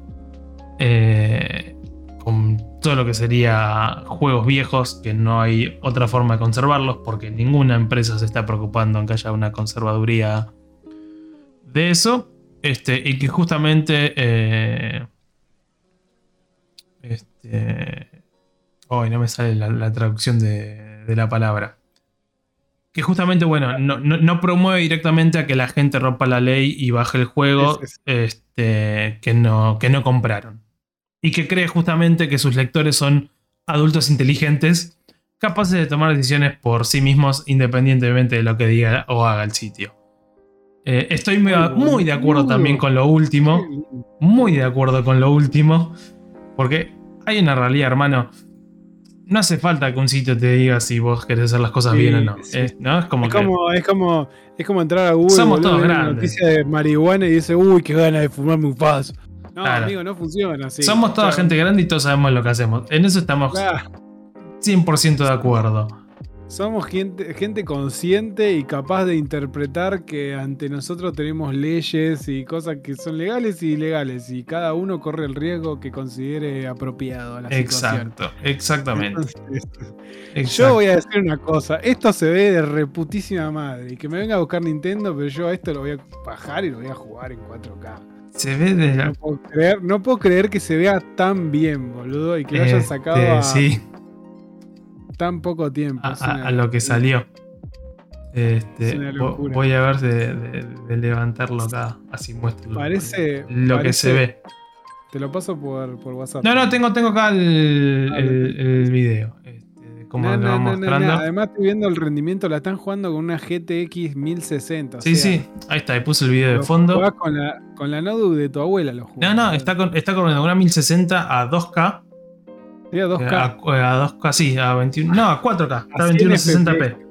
eh, con todo lo que sería juegos viejos, que no hay otra forma de conservarlos, porque ninguna empresa se está preocupando en que haya una conservaduría de eso. Este, y que justamente. Este. Hoy no me sale la, traducción de la palabra que justamente, bueno, no, promueve directamente a que la gente rompa la ley y baje el juego Este, que, no, que no compraron. Y que cree justamente que sus lectores son adultos inteligentes, capaces de tomar decisiones por sí mismos independientemente de lo que diga o haga el sitio. Eh, estoy muy, de acuerdo también con lo último. Muy de acuerdo con lo último. Porque hay una realidad, hermano no hace falta que un sitio te diga si vos querés hacer las cosas bien o no. Es, como,
es, como, es, como, entrar a Google. Somos todos grandes. noticia de marihuana y dice, uy, qué ganas de fumarme un paso. No, amigo, no funciona así.
Somos toda gente grande y todos sabemos lo que hacemos. En eso estamos 100% de acuerdo.
Somos gente, gente consciente y capaz de interpretar que ante nosotros tenemos leyes y cosas que son legales y ilegales y cada uno corre el riesgo que considere apropiado a la
Exacto, exactamente.
Yo voy a decir una cosa, esto se ve de reputísima madre y que me venga a buscar Nintendo, pero yo a esto lo voy a bajar y lo voy a jugar en 4K.
Se ve de
no, puedo creer, no puedo creer que se vea tan bien, boludo, y que lo hayan este, sacado a... Sí tan poco tiempo.
A, lo que salió. Este, voy a ver de, levantarlo acá, así muestro
parece,
lo que se ve.
Te lo paso por, WhatsApp.
No, no, tengo, tengo acá el, el, video. Este, como lo mostrando.
Además, estoy viendo el rendimiento. La están jugando con una GTX 1060.
Sí, sí, ahí está. Ahí puse el video de fondo.
Con la, con la notebook de tu abuela lo
No, no, está, con, está con una 1060 a 2K
a 2K.
A, 2K, sí, a 21. No, a 4K. Está a 2160p.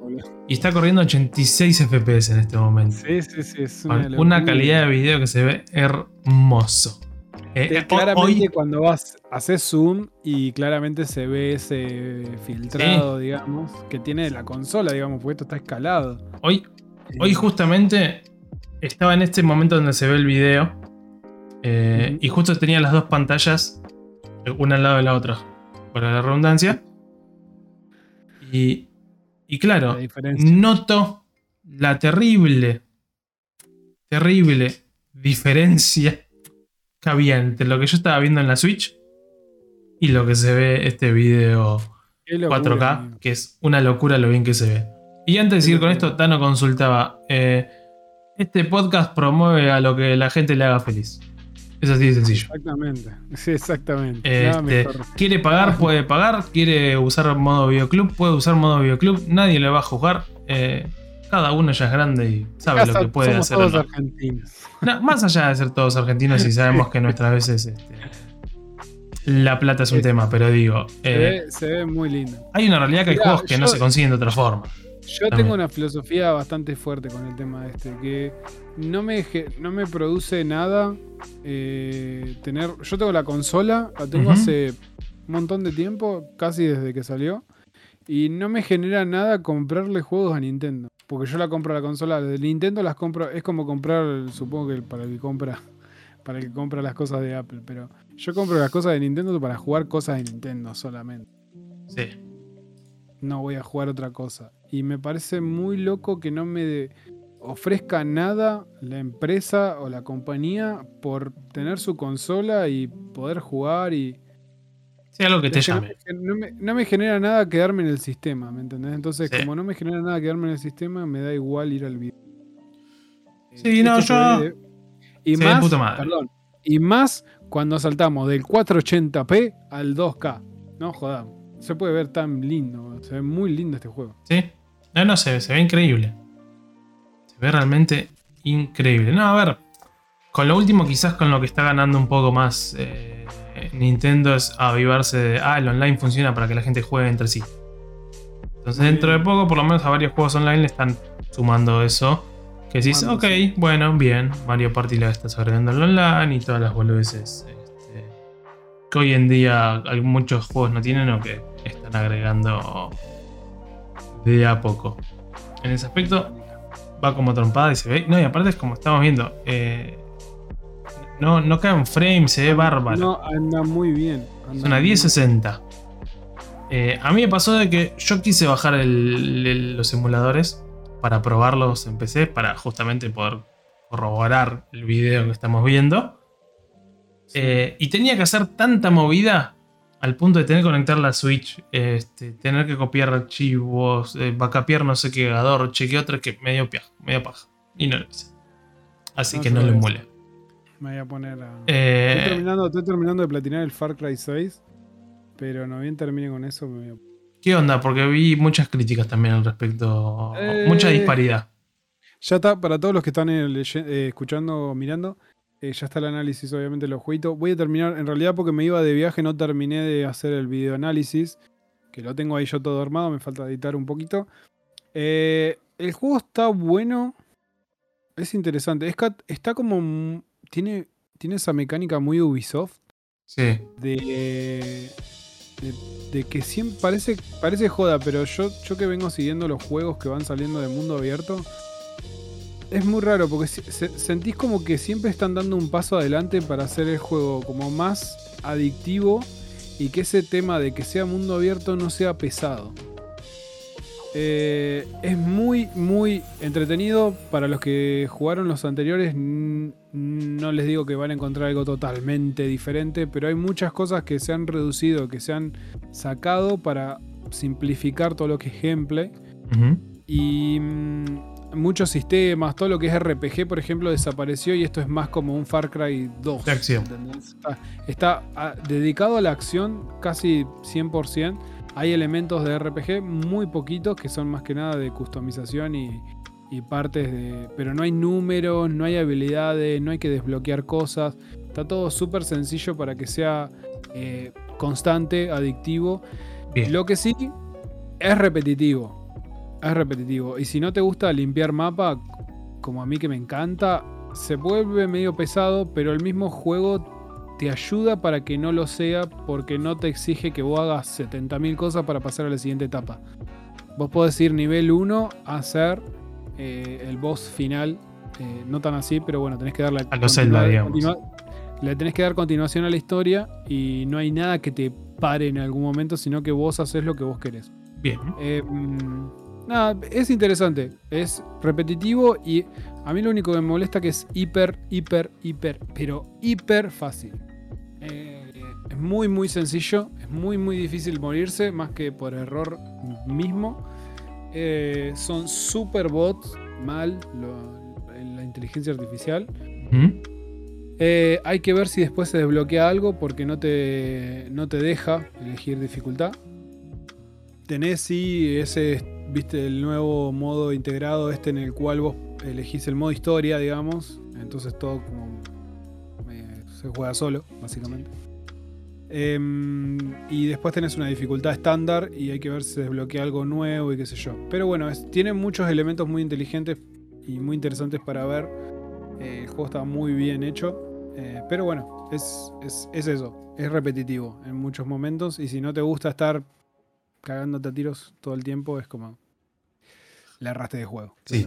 Y está corriendo 86 FPS en este momento.
Sí, sí, sí. Es
una, calidad de video que se ve hermoso.
Eh, eh, claramente cuando vas, haces zoom y claramente se ve ese filtrado, digamos, que tiene la consola, digamos, porque esto está escalado.
Hoy, hoy justamente estaba en este momento donde se ve el video eh, y justo tenía las dos pantallas, una al lado de la otra para la redundancia. Y, y claro, noto la terrible, terrible diferencia que había entre lo que yo estaba viendo en la Switch y lo que se ve este video 4K, que es una locura lo bien que se ve. Y antes de seguir con esto, Tano consultaba, eh, este podcast promueve a lo que la gente le haga feliz. Es así de sencillo.
Exactamente. Sí, exactamente.
Este, quiere pagar, puede pagar. Quiere usar modo videoclub, puede usar modo videoclub. Nadie le va a juzgar. Eh, cada uno ya es grande y sabe lo que puede hacer.
Todos argentinos.
más allá de ser todos argentinos y sabemos que nuestras veces *laughs* este, la plata es un tema, pero digo.
Se, ve, eh, muy lindo.
Hay una realidad que hay juegos que no se consiguen de otra forma.
Yo tengo una filosofía bastante fuerte con el tema este, que no me, no me produce nada eh, tener... Yo tengo la consola, la tengo hace un montón de tiempo, casi desde que salió, y no me genera nada comprarle juegos a Nintendo. Porque yo la compro la consola de Nintendo, las compro, es como comprar, supongo que para el que compra, para el que compra las cosas de Apple, pero yo compro las cosas de Nintendo para jugar cosas de Nintendo solamente.
Sí.
No voy a jugar otra cosa. Y me parece muy loco que no me ofrezca nada la empresa o la compañía por tener su consola y poder jugar y...
Sí, algo que te llame.
No me, genera nada quedarme en el sistema, ¿me entendés? Entonces, como no me genera nada quedarme en el sistema, me da igual ir al video.
Sí, no, yo...
Y más, perdón, y más cuando saltamos del 480p al 2K. No jodamos. Se puede ver tan lindo. Se ve muy lindo este juego.
Sí. No, no, se, se ve increíble. Se ve realmente increíble. No, a ver. Con lo último, quizás con lo que está ganando un poco más eh, Nintendo es avivarse de. Ah, el online funciona para que la gente juegue entre sí. Entonces, dentro de poco, por lo menos a varios juegos online le están sumando eso. Que decís, ok, bueno, bien. Mario Party lo estás agregando el online y todas las boludeces que hoy en día muchos juegos no tienen o que están agregando de a poco. En ese aspecto va como trompada y se ve. No, y aparte es como estamos viendo. Eh, no, no cae en frame, se ve bárbaro.
No, anda muy bien.
es una 1060. Eh, a mí me pasó de que yo quise bajar los emuladores para probarlos en PC, para justamente poder corroborar el video que estamos viendo. Eh, y tenía que hacer tanta movida al punto de tener que conectar la Switch, este, tener que copiar archivos, eh, backupear no sé qué gador, chequear otro que medio, medio paja. Y no lo hice. Así que no le mole.
Me voy a poner a. Eh, estoy, terminando, estoy, terminando, de platinar el Far Cry 6. Pero no bien termine con eso. Me voy
¿Qué onda? Porque vi muchas críticas también al respecto. mucha disparidad.
Ya está, para todos los que están escuchando o mirando, eh, ya está el análisis, obviamente, los jueguitos. Voy a terminar, en realidad, porque me iba de viaje, no terminé de hacer el video análisis. Que lo tengo ahí yo todo armado, me falta editar un poquito. Eh, el juego está bueno. Es interesante. está como. Tiene, tiene esa mecánica muy Ubisoft.
Sí.
De. De, que siempre parece, parece joda, pero yo, yo que vengo siguiendo los juegos que van saliendo de mundo abierto, es muy raro porque sentís como que siempre están dando un paso adelante para hacer el juego como más adictivo y que ese tema de que sea mundo abierto no sea pesado. Eh, es muy, muy entretenido. Para los que jugaron los anteriores, no les digo que van a encontrar algo totalmente diferente, pero hay muchas cosas que se han reducido, que se han sacado para simplificar todo lo que es gameplay. Y mm, muchos sistemas, todo lo que es RPG, por ejemplo, desapareció y esto es más como un Far Cry 2.
De acción.
Está, ah, dedicado a la acción casi 100%. Hay elementos de RPG muy poquitos que son más que nada de customización y, partes de... Pero no hay números, no hay habilidades, no hay que desbloquear cosas. Está todo súper sencillo para que sea eh, constante, adictivo. Lo que sí es repetitivo es repetitivo. Y si no te gusta limpiar mapa, como a mí que me encanta, se vuelve medio pesado, pero el mismo juego te ayuda para que no lo sea porque no te exige que vos hagas 70.000 cosas para pasar a la siguiente etapa. Vos podés ir nivel 1 a hacer eh, el boss final. Eh, no tan así, pero bueno, tenés que darle
a los Zelda, digamos.
Le tenés que dar continuación a la historia y no hay nada que te pare en algún momento, sino que vos haces lo que vos querés.
Bien.
Eh, Nada, es interesante. Es repetitivo y a mí lo único que me molesta que es hiper, hiper, hiper, pero hiper fácil. Eh, es muy, muy sencillo. Es muy, muy difícil morirse, más que por error mismo. Eh, son super bots, mal, la inteligencia artificial. Eh, hay que ver si después se desbloquea algo porque no te, no te deja elegir dificultad. Tenés sí ese viste el nuevo modo integrado este en el cual vos elegís el modo historia, digamos. Entonces todo como se juega solo, básicamente. Em, y después tenés una dificultad estándar y hay que ver si se desbloquea algo nuevo y qué sé yo. Pero bueno, tiene muchos elementos muy inteligentes y muy interesantes para ver. Eh, el juego está muy bien hecho. Eh, pero bueno, es, es, eso. Es repetitivo en muchos momentos. Y si no te gusta estar cagándote a tiros todo el tiempo, es como la arrastre de juego.
Sí.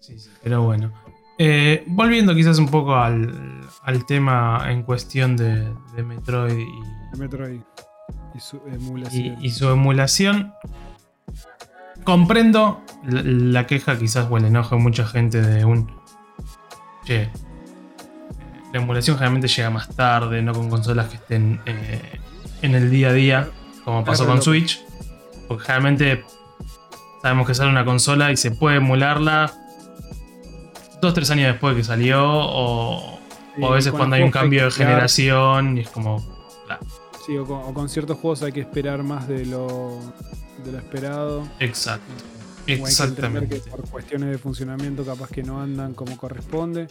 sí, sí. Pero bueno. Eh, volviendo quizás un poco al, tema en cuestión de, Metroid y,
Metroid y su emulación.
Y, su emulación. Comprendo la, queja quizás o el enojo de mucha gente de un... Che, la emulación generalmente llega más tarde, no con consolas que estén eh, en el día a día, como pasó con Switch. Porque generalmente sabemos que sale una consola y se puede emularla dos, tres años después de que salió, o, a veces cuando hay un cambio de generación y es como.
Sí, o con, ciertos juegos hay que esperar más de lo, de lo esperado.
Exacto. Exactamente.
por cuestiones de funcionamiento capaz que no andan como corresponde.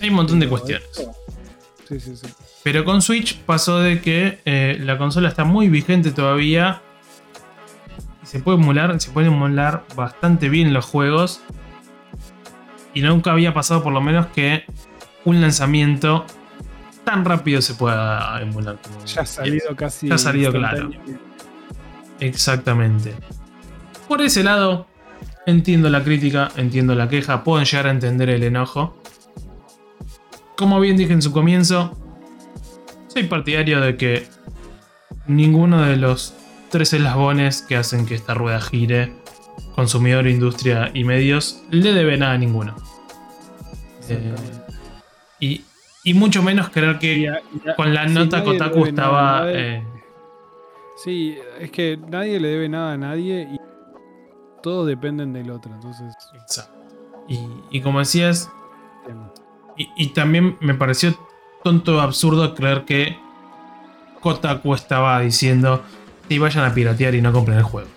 Hay un montón de cuestiones.
Sí, sí, sí.
Pero con Switch pasó de que eh, la consola está muy vigente todavía. Se puede emular, se puede emular bastante bien los juegos. Y nunca había pasado por lo menos que un lanzamiento tan rápido se pueda emular.
ya ha salido casi.
Ya ha salido claro. Exactamente. Por ese lado, entiendo la crítica, entiendo la queja, puedo llegar a entender el enojo. Como bien dije en su comienzo, soy partidario de que ninguno de los tres eslabones que hacen que esta rueda gire consumidor, industria y medios, le debe nada a ninguno. Eh, y, mucho menos creer que con la nota Kotaku estaba. Eh,
sí, es que nadie le debe nada a nadie y todos dependen del otro. Entonces.
Exacto. Y, como decías. Y, también me pareció tonto, absurdo creer que Kotaku estaba diciendo. Si vayan a piratear y no compren el juego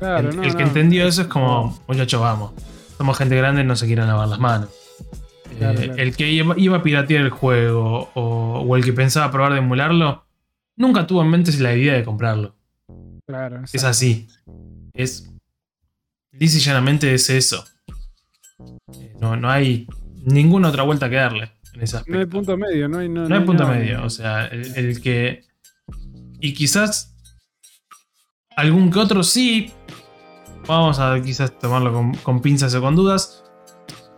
el, que entendió eso es como, muchachos, vamos. Somos gente grande, no se quieren lavar las manos. Eh, el que iba, a piratear el juego o, el que pensaba probar de emularlo, nunca tuvo en mente la idea de comprarlo.
Claro.
Es así. Es. Dice llanamente es eso. Eh, no, no hay ninguna otra vuelta que darle en ese aspecto.
No hay punto medio, no hay.
No, hay, punto medio. O sea, el que. Y quizás. Algún que otro sí, Vamos a quizás tomarlo con, pinzas o con dudas.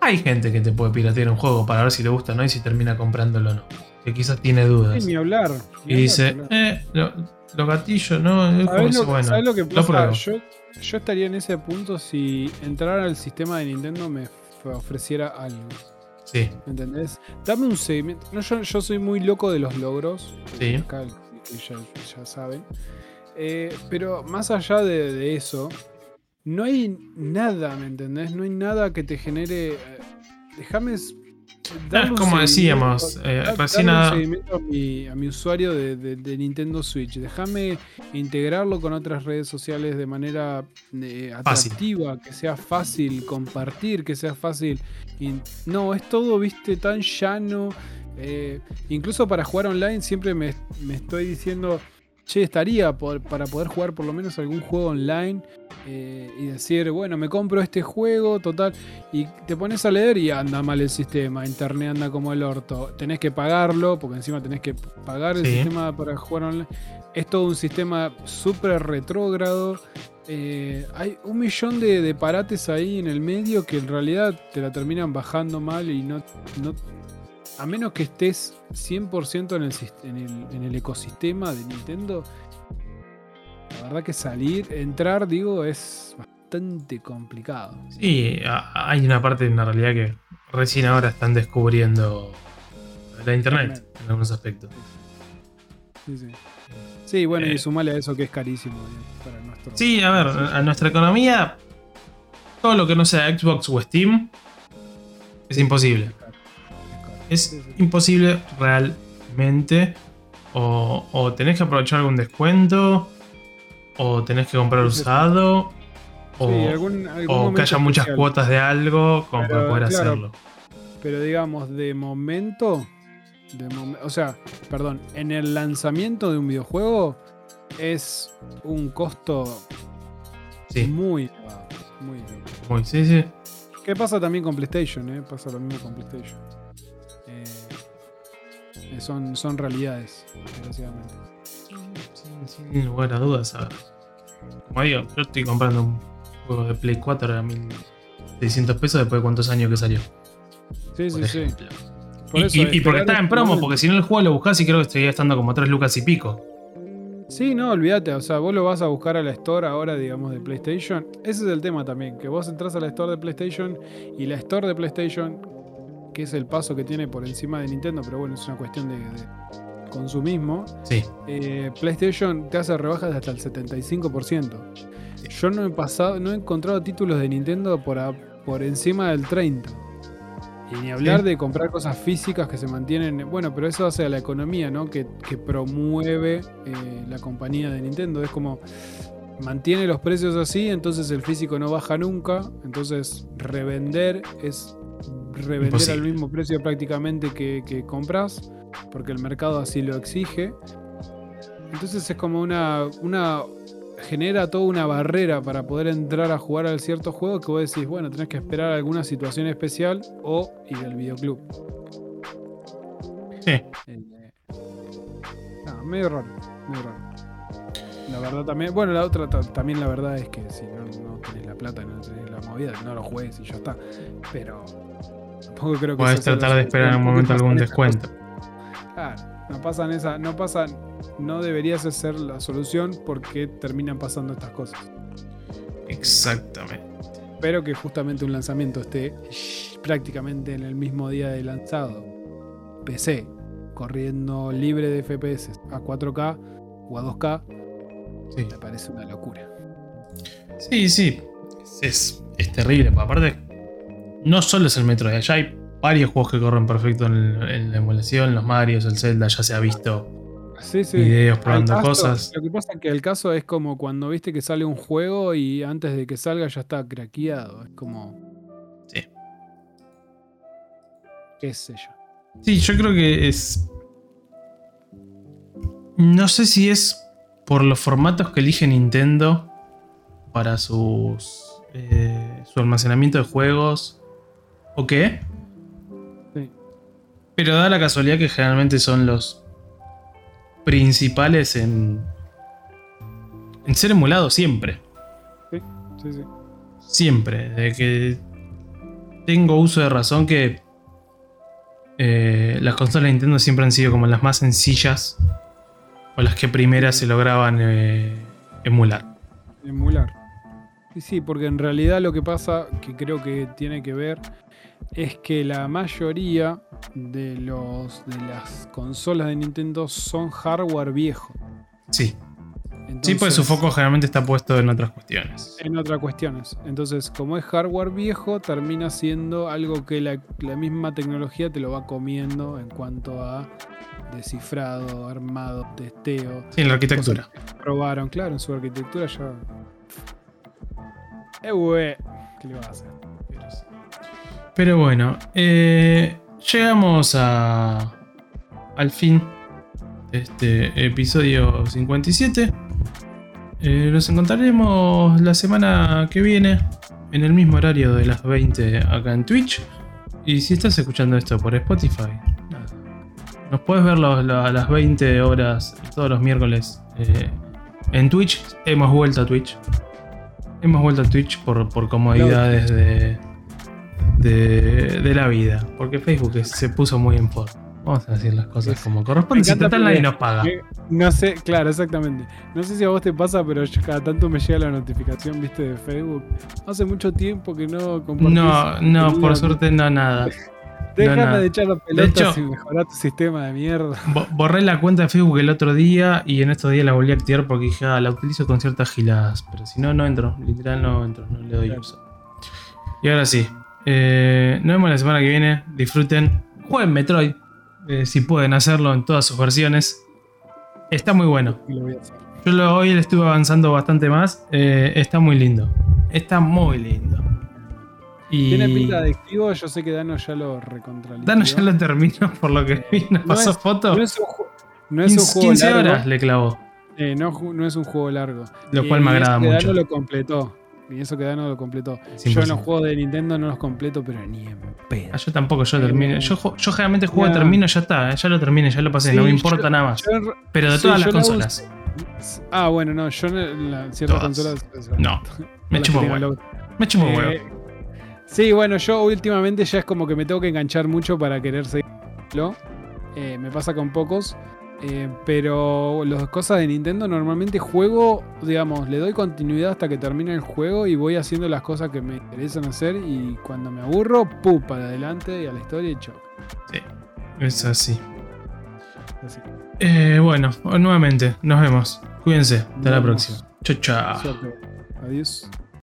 Hay gente que te puede piratear un juego para ver si le gusta o no y si termina comprándolo o no. Que quizás tiene dudas.
ni hablar.
y dice, eh, los gatillos, ¿no? Es
¿Sabes, lo, bueno, ¿sabes lo que pasa? Yo, yo, estaría en ese punto si entrar al sistema de Nintendo me ofreciera algo.
Sí.
¿Me entendés? Dame un seguimiento. No, yo, yo, soy muy loco de los logros.
Sí.
Acá, ya, ya, saben. Eh, pero más allá de, de eso, no hay nada, ¿me entendés? No hay nada que te genere. Eh, déjame.
Como decíamos, eh, recién
a... mi, usuario de, Nintendo Switch. Déjame integrarlo con otras redes sociales de manera eh, atractiva, que sea fácil compartir, que sea fácil. no, es todo, viste, tan llano. Incluso para jugar online siempre me, estoy diciendo, che, estaría para poder jugar por lo menos algún juego online eh, y decir, bueno, me compro este juego, total, y te pones a leer y anda mal el sistema, internet anda como el orto, tenés que pagarlo, porque encima tenés que pagar el sistema para jugar online. Es todo un sistema súper retrógrado. Eh, hay un millón de, parates ahí en el medio que en realidad te la terminan bajando mal y no, no a menos que estés 100% en el, en, el, en el ecosistema de Nintendo, la verdad que salir, entrar, digo, es bastante complicado.
Sí, hay una parte de una realidad que recién ahora están descubriendo la internet en algunos aspectos.
Sí, sí. Sí, bueno, y eh. sumale a eso que es carísimo para nuestro.
Sí, a ver, a nuestra economía, todo lo que no sea Xbox o Steam es imposible. Es imposible realmente. O, o tenés que aprovechar algún descuento o tenés que comprar usado, o, que haya muchas cuotas de algo como para poder hacerlo.
Pero digamos, de momento, o sea, perdón, en el lanzamiento de un videojuego es un costo muy muy,
muy sí, sí.
¿Qué pasa también con PlayStation? Eh? Pasa lo mismo con PlayStation. Son, son realidades, desgraciadamente.
Sin, lugar a dudas, Como digo, yo estoy comprando un juego de Play 4 a 1600 pesos después de cuántos años que salió.
Sí, sí, sí.
y, porque está en promo, porque si no el juego lo buscas y creo que estaría estando como 3 lucas y pico.
Sí, no, olvídate. O sea, vos lo vas a buscar a la store ahora, digamos, de PlayStation. Ese es el tema también, que vos entras a la store de PlayStation y la store de PlayStation, que es el paso que tiene por encima de Nintendo, pero bueno, es una cuestión de, consumismo.
Sí.
Eh, PlayStation te hace rebajas de hasta el 75%. Yo no he pasado, no he encontrado títulos de Nintendo por, por encima del 30%. Y ni hablar de comprar cosas físicas que se mantienen. Bueno, pero eso hace a la economía, ¿no? Que, promueve eh, la compañía de Nintendo. Es como mantiene los precios así, entonces el físico no baja nunca. Entonces revender es revender al mismo precio prácticamente que, que compras, porque el mercado así lo exige. Entonces es como una, una genera toda una barrera para poder entrar a jugar al cierto juego que vos decís, bueno, tenés que esperar alguna situación especial o ir al videoclub.
Sí.
Eh, medio raro, medio raro. La verdad también, bueno, la otra también la verdad es que si no, tenés la plata, no tenés la movida, no lo juegues y ya está. Pero tampoco creo que...
Puedes tratar de esperar en un momento algún descuento.
Claro, no pasan esa, no pasan no deberías ser la solución porque terminan pasando estas cosas.
Exactamente.
Pero que justamente un lanzamiento esté prácticamente en el mismo día de lanzado. PC, corriendo libre de FPS a 4K o a 2K, me parece una locura.
Sí, sí, es, terrible. Aparte, no solo es el Metro, ya hay varios juegos que corren perfecto en, en la emulación, los Marios, el Zelda, ya se ha visto
sí, sí.
videos probando cosas.
Lo que pasa es que el caso es como cuando viste que sale un juego y antes de que salga ya está craqueado. Es como.
Sí.
¿Qué sé yo?
Sí, yo creo que es. No sé si es por los formatos que elige Nintendo para sus. Eh, su almacenamiento de juegos. ¿O qué? Sí. Pero da la casualidad que generalmente son los principales en, en ser emulado siempre.
Sí, sí, sí.
Siempre. De que tengo uso de razón que eh, las consolas de Nintendo siempre han sido como las más sencillas o las que primeras se lograban eh, emular.
Emular. Sí, sí, porque en realidad lo que pasa, que creo que tiene que ver, es que la mayoría de, los, de las consolas de Nintendo son hardware viejo.
Sí. sí, pues su foco generalmente está puesto en otras cuestiones.
En otras cuestiones. Entonces, como es hardware viejo, termina siendo algo que la, misma tecnología te lo va comiendo en cuanto a descifrado, armado, testeo.
Sí, en la arquitectura.
Probaron, claro, en su arquitectura ya. Eh, ¿qué le va a hacer?
Pero bueno, eh, llegamos a, al fin de este episodio 57. Eh, nos encontraremos la semana que viene en el mismo horario de las 20 acá en Twitch. Y si estás escuchando esto por Spotify, nos puedes ver a las 20 horas todos los miércoles eh, en Twitch. Hemos vuelto a Twitch. Hemos vuelto a Twitch por, por comodidades de, de, la vida. Porque Facebook se puso muy en forma. Vamos a decir las cosas como corresponde. Si total nadie nos paga.
No sé, claro, exactamente. No sé si a vos te pasa, pero cada tanto me llega la notificación, viste, de Facebook. Hace mucho tiempo que no
No, no, por suerte no nada. *laughs*
Déjame de echar la pelota y mejorar tu sistema de mierda. *laughs*
Borré la cuenta de Facebook el otro día y en estos días la volví a activar porque dije, ah, la utilizo con ciertas giladas. Pero si no, no entro. Literal no entro, no le doy uso. Y ahora sí, eh, nos vemos la semana que viene. Disfruten. Jueguen Metroid. Eh, si pueden hacerlo en todas sus versiones. Está muy bueno. Yo lo, hoy le estuve avanzando bastante más. Eh, está muy lindo. Está muy lindo. Y
Tiene pinta de adictivo, yo sé que Dano ya lo recontralió.
Dano ya lo terminó *laughs* por lo que vi, nos
No
pasó
es-
foto.
No es un, no es un
15,
juego
15
largo.
horas le clavó.
eh, no, es un juego largo.
Lo cual me agrada mucho.
Dano lo completó. Y eso que Dano lo completó. Yo
100%.
en los juegos de Nintendo no los completo, pero ni en pedo.
Ah, yo tampoco, yo termino. Yo, generalmente juego,
ya.
termino, ya está, eh, ya lo terminé, ya lo pasé,
Sí,
no me importa
yo-
nada más.
Yo
Pero de
sí,
todas las
la
consolas,
Ah, bueno, no, yo en la, ciertas
Todas.
consolas.
no. Me *laughs* chupo huevo. Me chupo
Eh,
huevo.
Sí, bueno, yo últimamente ya es como que me tengo que enganchar mucho para querer seguirlo. Eh, me pasa con pocos. Eh, pero las cosas de Nintendo normalmente juego, digamos, le doy continuidad hasta que termine el juego y voy haciendo las cosas que me interesan hacer y cuando me aburro, ¡pum! para adelante y a la historia y chao.
Sí, es así.
Así.
Eh, bueno, nuevamente, nos vemos. Cuídense. Hasta
Nos
la
vemos.
próxima. Chao, chao.
Adiós.